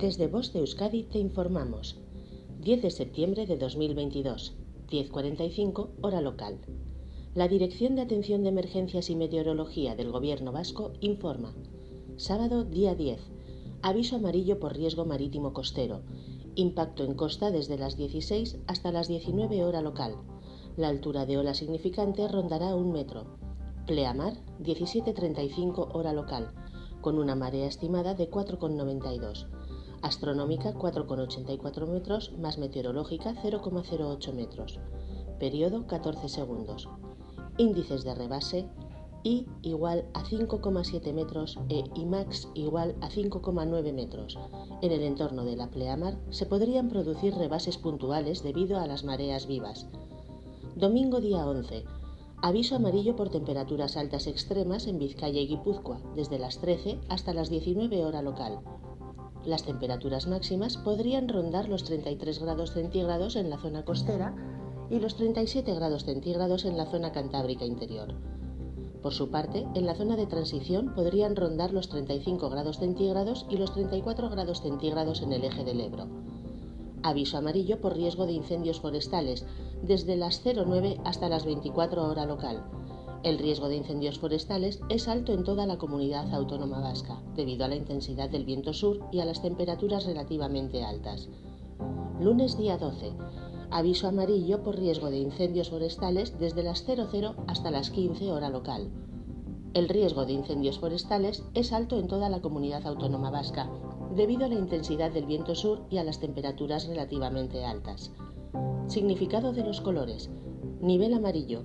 Desde Voz de Euskadi te informamos. 10 de septiembre de 2022, 10.45 hora local. La Dirección de Atención de Emergencias y Meteorología del Gobierno Vasco informa. Sábado día 10. Aviso amarillo por riesgo marítimo costero. Impacto en costa desde las 16 hasta las 19 hora local. La altura de ola significante rondará un metro. Pleamar 17.35 hora local, con una marea estimada de 4,92 astronómica 4,84 metros más meteorológica 0,08 metros, periodo 14 segundos, índices de rebase I igual a 5,7 metros e IMAX igual a 5,9 metros. En el entorno de la pleamar se podrían producir rebases puntuales debido a las mareas vivas. Domingo día 11. Aviso amarillo por temperaturas altas extremas en Vizcaya y Guipúzcoa, desde las 13 hasta las 19 hora local. Las temperaturas máximas podrían rondar los 33 grados centígrados en la zona costera y los 37 grados centígrados en la zona cantábrica interior. Por su parte, en la zona de transición podrían rondar los 35 grados centígrados y los 34 grados centígrados en el eje del Ebro. Aviso amarillo por riesgo de incendios forestales desde las 09 hasta las 24 hora local el riesgo de incendios forestales es alto en toda la comunidad autónoma vasca, debido a la intensidad del viento sur y a las temperaturas relativamente altas. Lunes día 12. Aviso amarillo por riesgo de incendios forestales desde las 00 hasta las 15 hora local. El riesgo de incendios forestales es alto en toda la comunidad autónoma vasca, debido a la intensidad del viento sur y a las temperaturas relativamente altas. Significado de los colores. Nivel amarillo